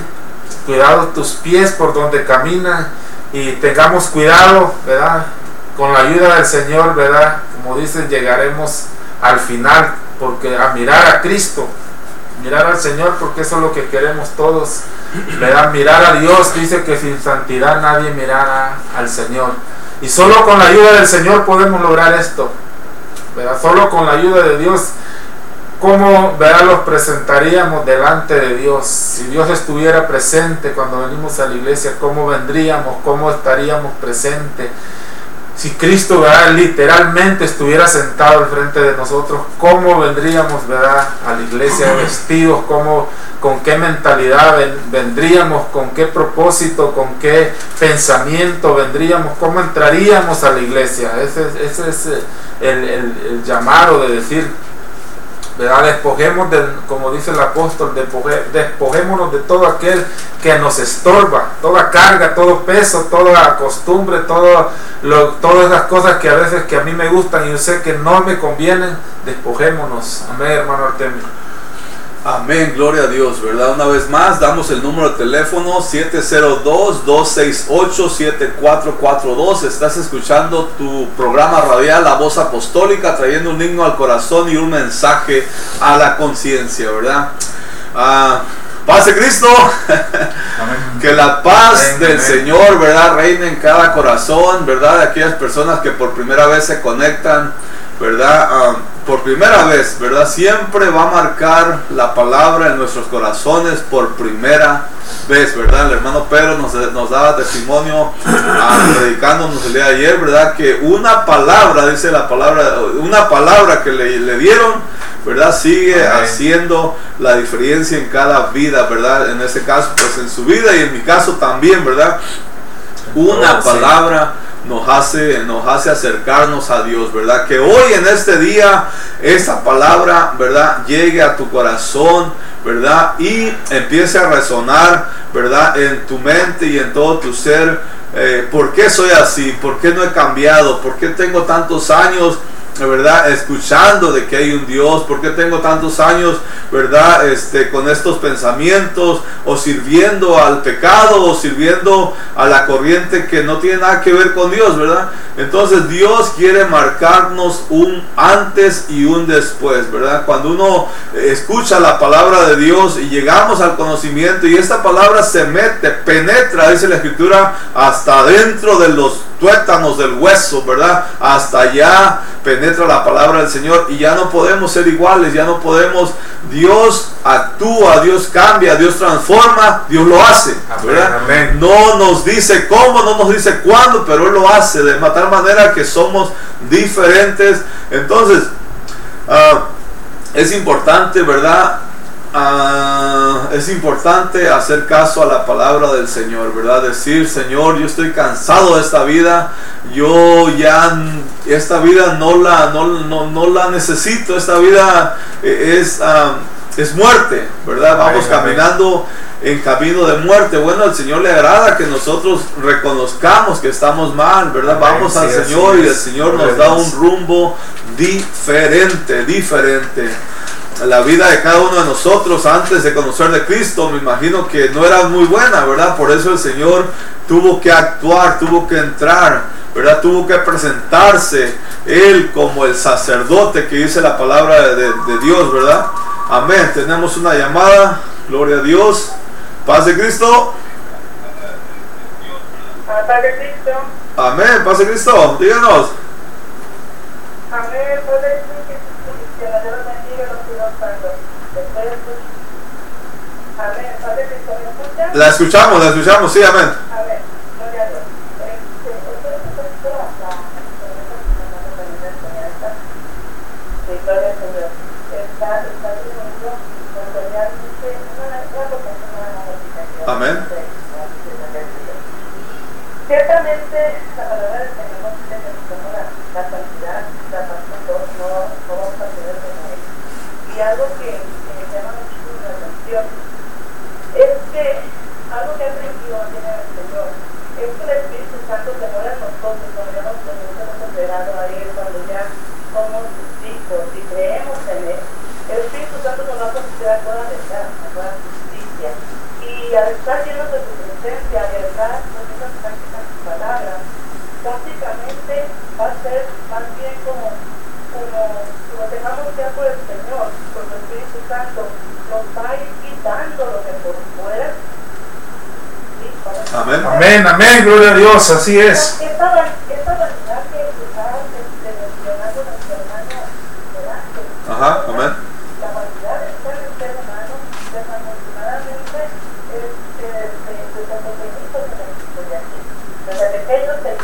cuidado tus pies por donde caminan y tengamos cuidado, ¿verdad? Con la ayuda del Señor, ¿verdad? Como dicen, llegaremos al final, porque a mirar a Cristo, mirar al Señor, porque eso es lo que queremos todos, ¿verdad? Mirar a Dios, dice que sin santidad nadie mirará al Señor. Y solo con la ayuda del Señor podemos lograr esto. Solo con la ayuda de Dios, ¿cómo los presentaríamos delante de Dios? Si Dios estuviera presente cuando venimos a la iglesia, ¿cómo vendríamos? ¿Cómo estaríamos presentes? Si Cristo ¿verdad? literalmente estuviera sentado al frente de nosotros, ¿cómo vendríamos ¿verdad? a la iglesia vestidos? ¿Cómo, ¿Con qué mentalidad vendríamos? ¿Con qué propósito? ¿Con qué pensamiento vendríamos? ¿Cómo entraríamos a la iglesia? Ese, ese es el, el, el llamado de decir, ¿verdad? Despojemos, de, como dice el apóstol, despojémonos de todo aquel que nos estorba, toda carga, todo peso, toda costumbre, todo todas las cosas que a veces que a mí me gustan y yo sé que no me convienen, despojémonos. Amén, hermano Artemio. Amén, gloria a Dios, ¿verdad? Una vez más, damos el número de teléfono 702-268-7442. Estás escuchando tu programa radial La Voz Apostólica, trayendo un himno al corazón y un mensaje a la conciencia, ¿verdad? Ah, paz de Cristo, [laughs] que la paz del Señor, ¿verdad? Reine en cada corazón, ¿verdad? De aquellas personas que por primera vez se conectan, ¿verdad? Ah, por primera vez, ¿verdad? Siempre va a marcar la palabra en nuestros corazones por primera vez, ¿verdad? El hermano Pedro nos, nos daba testimonio ah, predicándonos el día de ayer, ¿verdad? Que una palabra, dice la palabra, una palabra que le, le dieron, ¿verdad? Sigue haciendo la diferencia en cada vida, ¿verdad? En este caso, pues en su vida y en mi caso también, ¿verdad? Una palabra nos hace, nos hace acercarnos a Dios, ¿verdad? Que hoy en este día esa palabra, ¿verdad? Llegue a tu corazón, ¿verdad? Y empiece a resonar, ¿verdad? En tu mente y en todo tu ser. Eh, ¿Por qué soy así? ¿Por qué no he cambiado? ¿Por qué tengo tantos años? ¿Verdad? Escuchando de que hay un Dios, ¿por qué tengo tantos años, ¿verdad? Este, con estos pensamientos, o sirviendo al pecado, o sirviendo a la corriente que no tiene nada que ver con Dios, ¿verdad? Entonces Dios quiere marcarnos un antes y un después, ¿verdad? Cuando uno escucha la palabra de Dios y llegamos al conocimiento y esta palabra se mete, penetra, dice la escritura, hasta dentro de los tuétanos del hueso, ¿verdad? Hasta allá penetra la palabra del Señor y ya no podemos ser iguales, ya no podemos, Dios actúa, Dios cambia, Dios transforma, Dios lo hace, ¿verdad? No nos dice cómo, no nos dice cuándo, pero Él lo hace de tal manera que somos diferentes. Entonces, ah, es importante, ¿verdad? Ah, es importante hacer caso a la palabra del Señor, ¿verdad? Decir, Señor, yo estoy cansado de esta vida, yo ya esta vida no la, no, la necesito, esta vida eh, es, es muerte, ¿verdad? Vamos caminando en camino de muerte. Bueno, al Señor le agrada que nosotros reconozcamos que estamos mal, ¿verdad? Vamos al Señor y el Señor nos da un rumbo diferente, diferente la vida de cada uno de nosotros antes de conocer de Cristo, me imagino que no era muy buena, ¿verdad? Por eso el Señor tuvo que actuar, tuvo que entrar, ¿verdad? Tuvo que presentarse Él como el sacerdote que dice la palabra de, Dios, ¿verdad? Amén. Tenemos una llamada, gloria a Dios. Paz de Cristo. Paz de Cristo. Amén, paz de Cristo. Díganos. Amén, paz de Cristo. La escuchamos, la escuchamos, sí, amén. A ver, gloria a Dios. Victoria al Señor. Está, está teniendo realmente una, una Amén. Ciertamente, la palabra del Señor nos dice que la, la santidad, la pasión, no, no vamos a tener de él. Y algo que, que me llama mucho la atención es que algo que aprendido en el Señor es que el Espíritu Santo se muere a nosotros cuando ya nos hemos entregado a Él, cuando ya somos hijos y creemos en Él. El Espíritu Santo nos va a considerar toda verdad, toda justicia. Y al estar llenos de su presencia, al estar con esas prácticas sus palabras, prácticamente va a ser más bien como, como, como dejamos ya por el Señor, por el Espíritu Santo, nos va a ir quitando lo que por fuera Amén. Amén, amén, gloria a Dios, así es. Esta, vanidad que estaba mencionando nuestro hermano Ajá, amén. La vanidad del ser, ser humano, desafortunadamente, es desde el pequeño se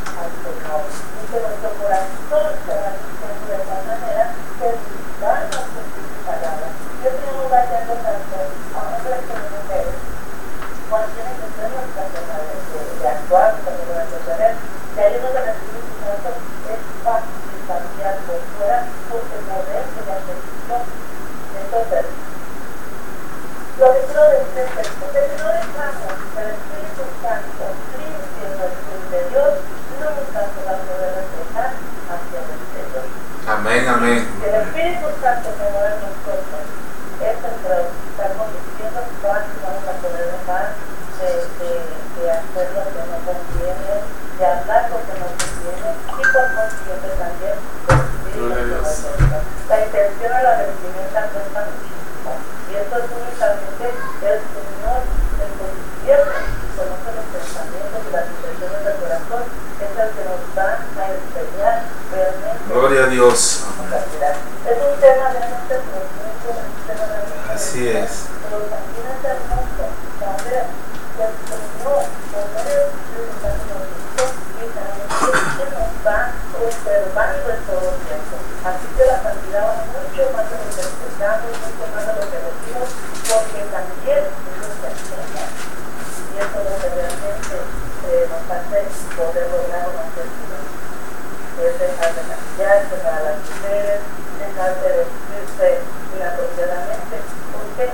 agradar al Señor. Y que nuestro corazón se va diciendo de tal manera que vivamos con sus palabras. Yo tengo varias cosas a hombres y mujeres. Cuando tienen que ser nuestra forma de, de- de actuar, nuestra forma de proceder, que ahí donde el Espíritu Santo es fácil cambiar por fuera porque el poder que ya se hizo. Entonces, lo que quiero decir es que si no dejamos que el Espíritu Santo limpie nuestro interior, nunca se va a poder reflejar hacia el exterior. Amén, amén. Si el Espíritu Santo se mueve en nosotros, es el que estamos diciendo que vamos a poder dejar de, de, de hacer lo que no conviene, de hablar lo que no conviene y por consiguiente también de vivir lo que no conviene. La intención de la vestimenta cuesta muchísimo y esto es únicamente el Señor el que discierne y conoce los pensamientos y las intenciones del corazón, es el que nos va a enseñar realmente Gloria a Dios. es un tema realmente profundo, es un tema realmente Así es. Pero también es hermoso saber que el Señor, por medio de su Espíritu Santo, nos hizo y también nos va observando en todo tiempo. Así que la santidad va mucho más de lo que explicamos, mucho más de lo que decimos, porque también Dios se enseña. Y eso es lo que realmente eh, nos hace poder lograr una felicidad es dejar de maquillarse para las mujeres, dejar de vestirse inapropiadamente, porque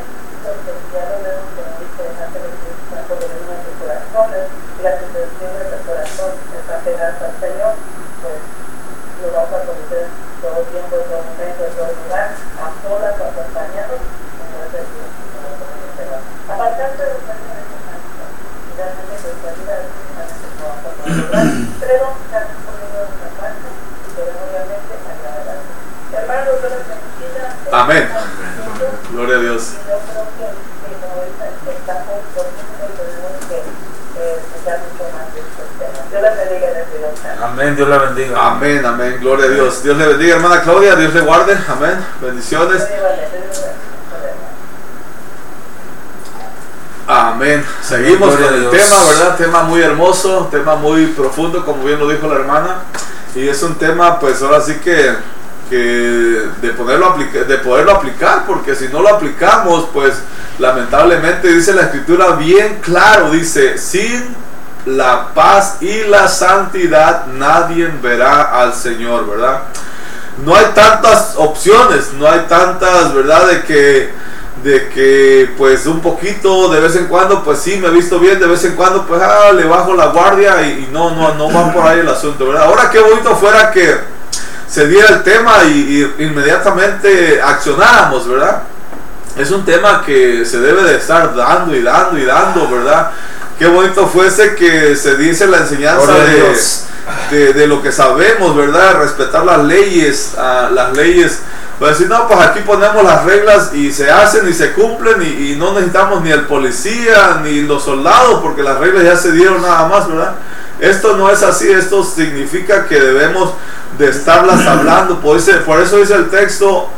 porque ya lo vemos como dice, dejar de vestirse tanto de nuestros corazones y las intenciones del corazón están pegadas al Señor, pues lo vamos a todo tiempo, en todo momento, en todo lugar, a solas o acompañados, como es el Señor. Apartarse de los términos de y realmente nuestra vida es a pero estamos poniendo nuestra parte y queremos realmente agradar. Hermanos, yo les bendiga. Amén. Gloria a Dios. Y yo creo que, que como ahorita está muy profundo y tenemos que eh, escuchar mucho más de estos temas. Dios les bendiga. Amén, Dios la bendiga. Amén, amén. Gloria a Dios. Dios le bendiga, hermana Claudia. Dios le guarde. Amén. Bendiciones. Amén. Seguimos con el tema, ¿verdad? Tema muy hermoso, tema muy profundo, como bien lo dijo la hermana. Y es un tema, pues ahora sí que, que de, ponerlo aplica- de poderlo aplicar, porque si no lo aplicamos, pues lamentablemente dice la escritura bien claro, dice, sin la paz y la santidad nadie verá al Señor, ¿verdad? no hay tantas opciones, no hay tantas, ¿verdad? De que, de que pues un poquito de vez en cuando, pues sí, me he visto bien, de vez en cuando, pues ah, le bajo la guardia y, no, no, no va por ahí el asunto, ¿verdad? Ahora qué bonito fuera que se diera el tema y, y inmediatamente accionáramos, ¿verdad? Es un tema que se debe de estar dando y dando y dando, ¿verdad? Qué bonito fuese que se dice la enseñanza de, de, de lo que sabemos, ¿verdad? Respetar las leyes, las leyes. A decir, no, pues aquí ponemos las reglas y se hacen y se cumplen y, y no necesitamos ni el policía ni los soldados porque las reglas ya se dieron nada más, ¿verdad? Esto no es así, esto significa que debemos de estarlas hablando. Por, por eso dice el texto,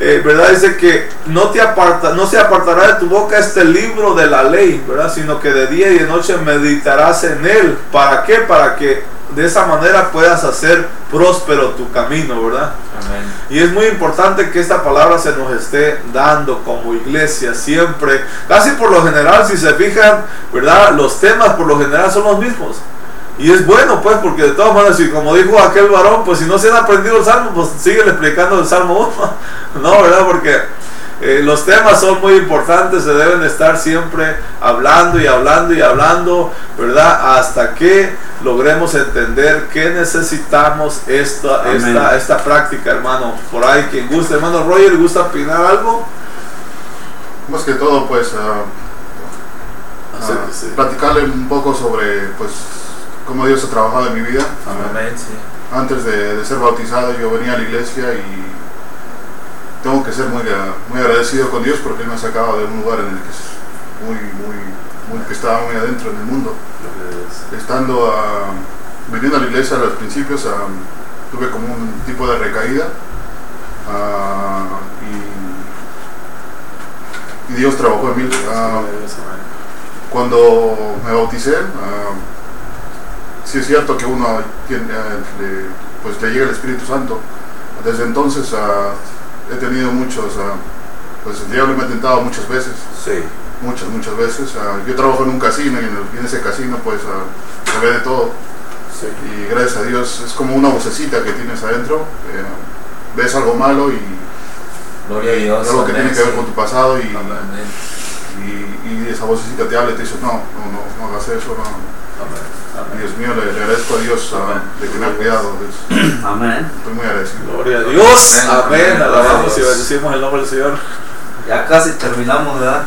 eh, ¿verdad? Dice que no, te aparta, no se apartará de tu boca este libro de la ley, ¿verdad? Sino que de día y de noche meditarás en él. ¿Para qué? Para que de esa manera puedas hacer próspero tu camino, ¿verdad? Amén. Y es muy importante que esta palabra se nos esté dando como iglesia siempre. Casi por lo general, si se fijan, ¿verdad? Los temas por lo general son los mismos. Y es bueno, pues, porque de todas maneras, y como dijo aquel varón, pues si no se han aprendido el salmo, pues sigue explicando el salmo 1. [laughs] no, ¿verdad? Porque eh, los temas son muy importantes, se deben estar siempre hablando y hablando y hablando, ¿verdad? Hasta que logremos entender que necesitamos esta, esta, esta práctica, hermano. Por ahí, quien guste, hermano Roger, ¿gusta opinar algo? Más que todo, pues, Sí, sí. platicarle un poco sobre, pues, cómo Dios ha trabajado en mi vida. Amén, sí. Antes de, de ser bautizado, yo venía a la iglesia y tengo que ser muy, ah, muy agradecido con Dios porque Él me ha sacado de un lugar en el que muy, muy, muy, que estaba muy adentro en el mundo. Estando a, viniendo a la iglesia a los principios, ah, tuve como un tipo de recaída ah, y, y Dios trabajó en mí. Ah, cuando me bauticé, ah, sí es cierto que uno tiene, eh, le, pues le llega el Espíritu Santo. Desde entonces ah, he tenido muchos, ah, pues el diablo me ha tentado muchas veces, Sí. muchas, muchas veces. Ah, yo trabajo en un casino y en, el- en ese casino pues se ve de todo. Sí. Y gracias a Dios es como una vocecita que tienes adentro. eh, ves algo malo y Gloria a Dios. algo que tiene que ver con tu pasado y, y, y esa vocecita te habla y te dice, no, no, no, no hagas eso, no. Dios mío, le, le agradezco a Dios de que me ha cuidado. Amén. Estoy muy agradecido. Gloria a Dios. Amén. Amén. Alabamos y bendecimos el nombre del Señor. Ya casi terminamos, ¿verdad?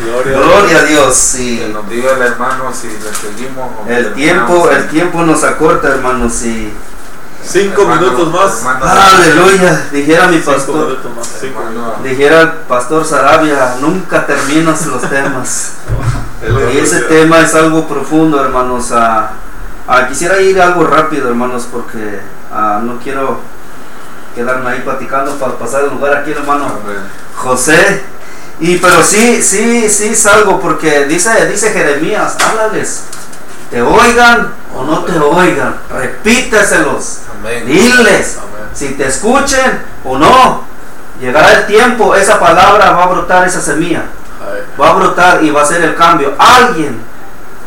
Gloria, [laughs] Gloria a Dios, Que sí. nos diga el hermano si le seguimos o El tiempo, el tiempo nos acorta, hermanos, sí. Cinco Hermano, minutos más. hermano, Aleluya, dijera mi Cinco pastor. minutos más. Cinco minutos. Dijera el pastor Sarabia, nunca terminas los temas. [laughs] Y ese tema es algo profundo, hermanos. Ah, ah, quisiera ir algo rápido, hermanos, porque ah, no quiero quedarme ahí platicando para pasar el lugar aquí, hermano Amén. José. Y pero sí, sí, sí salgo porque dice, dice Jeremías, háblales, te oigan o no te oigan, repíteselos, Amén. diles, Amén. si te escuchen o no, llegará el tiempo, esa palabra va a brotar, esa semilla. Va a brotar y va a ser el cambio. Alguien,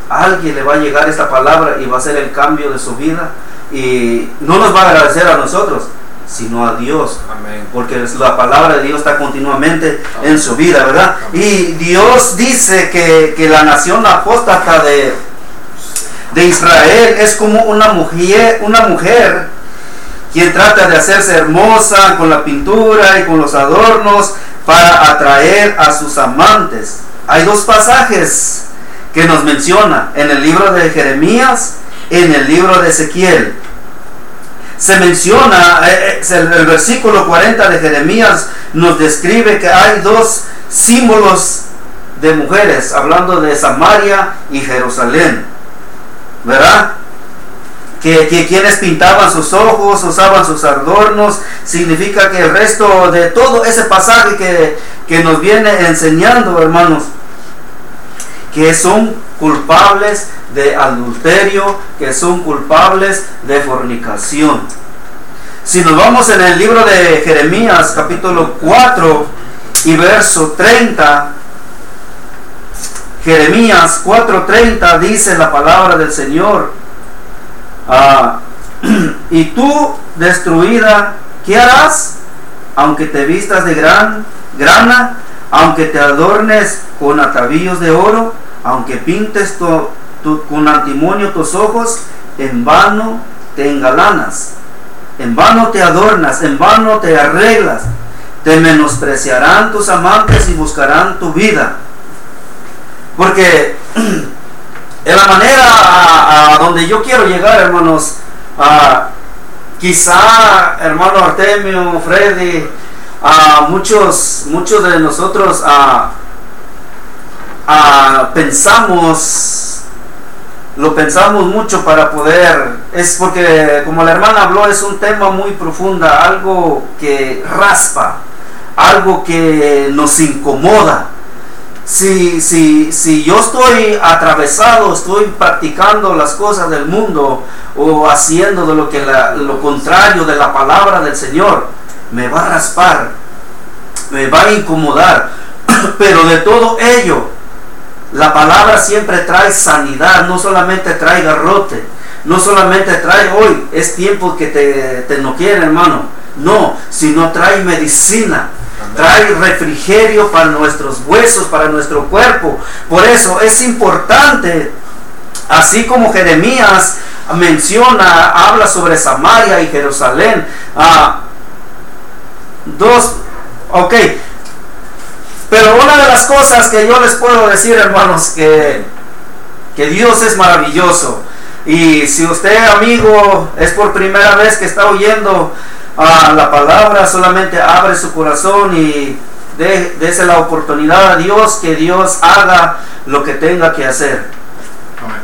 alguien le va a llegar esta palabra y va a ser el cambio de su vida y no nos va a agradecer a nosotros, sino a Dios Amén. porque la palabra de Dios está continuamente en su vida, ¿verdad? Y Dios dice que, que la nación apóstata de, de Israel es como una mujer, una mujer quien trata de hacerse hermosa con la pintura y con los adornos para atraer a sus amantes. Hay dos pasajes que nos menciona en el libro de Jeremías, en el libro de Ezequiel se menciona, eh, eh, el, el versículo 40 de Jeremías nos describe que hay dos símbolos de mujeres, hablando de Samaria y Jerusalén, ¿verdad? Que, quienes pintaban sus ojos, usaban sus adornos, significa que el resto de todo ese pasaje que, que nos viene enseñando, hermanos, que son culpables de adulterio, que son culpables de fornicación. Si nos vamos en el libro de Jeremías capítulo 4 y verso 30, Jeremías 4:30 dice la palabra del Señor, ah, [clears throat] y tú destruida, ¿qué harás? Aunque te vistas de gran grana, aunque te adornes con atavíos de oro, aunque pintes tu- con antimonio tus ojos, en vano te engalanas, en vano te adornas, en vano te arreglas, te menospreciarán tus amantes y buscarán tu vida. Porque [clears throat] en la manera a, donde yo quiero llegar, hermanos, a, quizá, hermano Artemio, Freddy, a muchos, muchos de nosotros a, a pensamos, lo pensamos mucho para poder, es porque como la hermana habló, es un tema muy profunda, algo que raspa, algo que nos incomoda. Si, si, si yo estoy atravesado, estoy practicando las cosas del mundo o haciendo de lo, que la- lo contrario de la palabra del Señor, me va a raspar, me va a incomodar. [clears throat] Pero de todo ello, la palabra siempre trae sanidad, no solamente trae garrote, no solamente trae hoy, es tiempo que te, te no quiere, hermano. No, sino trae medicina, trae refrigerio para nuestros huesos, para nuestro cuerpo. Por eso es importante, así como Jeremías menciona, habla sobre Samaria y Jerusalén. ah, dos, ok. Pero una de las cosas que yo les puedo decir, hermanos, que, que Dios es maravilloso. Y si usted, amigo, es por primera vez que está oyendo ah, la palabra, solamente abre su corazón y de, dese la oportunidad a Dios que Dios haga lo que tenga que hacer. Amén.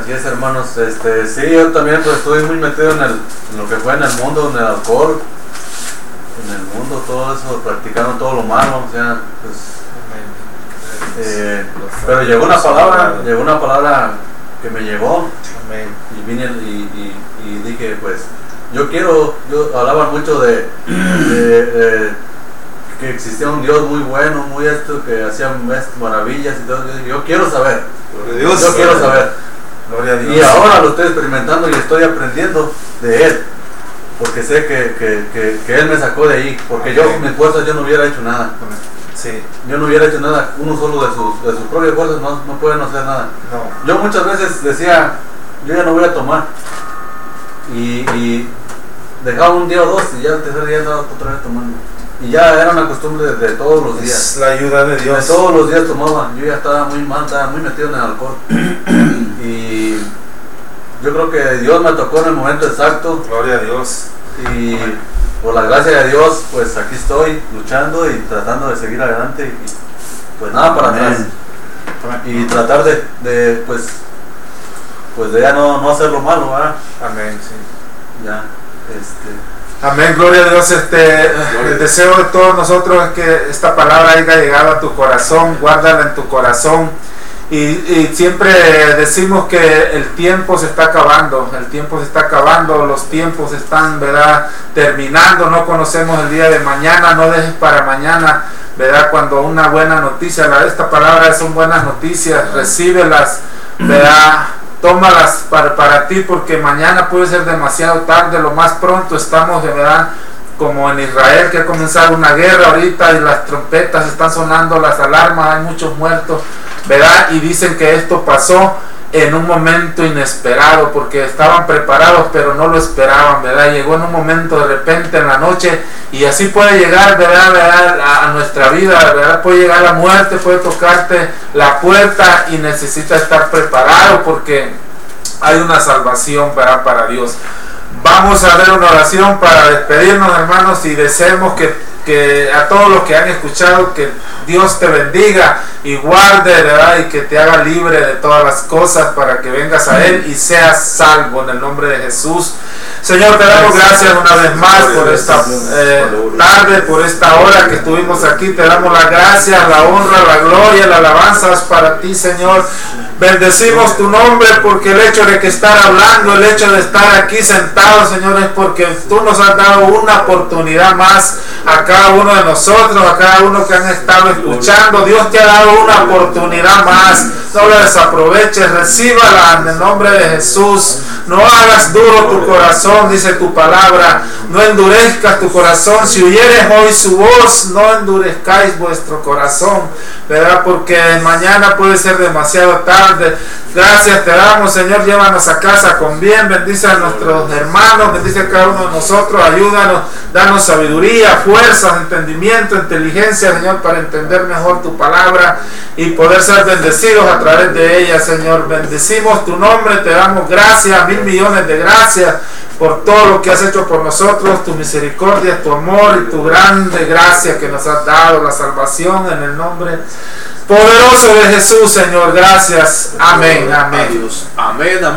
Así es, hermanos. Este, sí, yo también pues, estuve muy metido en, el, en lo que fue en el mundo, en el alcohol, en el mundo, todo eso, practicando todo lo malo. O sea, pues, eh, pero llegó una palabra, llegó una palabra que me llegó Amén. y vine y, y- y dije, pues, yo quiero, yo hablaba mucho de, de, que existía un Dios muy bueno, muy esto, que hacía maravillas y todo. Yo dije, yo quiero saber, Dios. yo quiero saber. Gloria a Dios. Y ahora lo estoy experimentando y estoy aprendiendo de Él. Porque sé que, que, que, que Él me sacó de ahí. Porque yo, Amén. mis fuerzas, yo no hubiera hecho nada. Sí. Yo no hubiera hecho nada. Uno solo de sus, de sus propias fuerzas no, no puede no hacer nada. No. Yo muchas veces decía, yo ya no voy a tomar. Y, y dejaba un día o dos y ya el tercer día andaba otra vez tomando. Y ya era una costumbre de, de todos los días. Es la ayuda de De Dios. todos los días tomaba. Yo ya estaba muy mal, estaba muy metido en el alcohol. [coughs] y yo creo que Dios me tocó en el momento exacto. Gloria a Dios. Y por la gracia de Dios, pues aquí estoy luchando y tratando de seguir adelante. Y pues nada para atrás. Y tratar de, de, pues, pues de ya no, no hacer lo malo, ¿verdad? Amén. Sí. Ya, este. Amén, gloria a Dios. Este, el deseo de todos nosotros es que esta palabra haya llegado a tu corazón, guárdala en tu corazón. Y, y siempre decimos que el tiempo se está acabando, el tiempo se está acabando, los tiempos están, ¿verdad? Terminando, no conocemos el día de mañana, no dejes para mañana, ¿verdad? Cuando una buena noticia, la- esta palabra son buenas noticias, recíbelas, ¿verdad? tómalas para, para ti porque mañana puede ser demasiado tarde, lo más pronto estamos verdad como en Israel que ha comenzado una guerra ahorita y las trompetas están sonando, las alarmas, hay muchos muertos, ¿verdad? Y dicen que esto pasó en un momento inesperado porque estaban preparados pero no lo esperaban, ¿verdad? Llegó en un momento de repente en la noche y así puede llegar, ¿verdad? ¿verdad? A, nuestra vida, ¿verdad? Puede llegar la muerte, puede tocarte la puerta y necesita estar preparado porque hay una salvación, ¿verdad? Para Dios. Vamos a ver una oración para despedirnos, hermanos, y deseemos que, que a todos los que han escuchado, que Dios te bendiga y guarde, ¿verdad? Y que te haga libre de todas las cosas para que vengas a Él y seas salvo en el nombre de Jesús. Señor, te damos gracias una vez más por esta eh, tarde, por esta hora que estuvimos aquí. Te damos las gracias, la honra, la gloria, la alabanza es para ti, Señor. Bendecimos tu nombre porque el hecho de que estar hablando, el hecho de estar aquí sentado, Señor, es porque tú nos has dado una oportunidad más a cada uno de nosotros, a cada uno que han estado escuchando. Dios te ha dado una oportunidad más. No la desaproveches, recíbala en el nombre de Jesús. No hagas duro tu corazón, dice tu palabra. No endurezcas tu corazón. Si oyeres hoy su voz, no endurezcáis vuestro corazón, ¿verdad? Porque mañana puede ser demasiado tarde. Gracias te damos, Señor. Llévanos a casa con bien. Bendice a nuestros hermanos, bendice a cada uno de nosotros. Ayúdanos, danos sabiduría, fuerza, entendimiento, inteligencia, Señor, para entender mejor tu palabra y poder ser bendecidos a través de ella, Señor. Bendecimos tu nombre, te damos gracias, mil millones de gracias por todo lo que has hecho por nosotros, tu misericordia, tu amor y tu grande gracia que nos has dado, la salvación en el nombre poderoso de Jesús, Señor. Gracias. Amén, amén. Adiós. Amén, amén.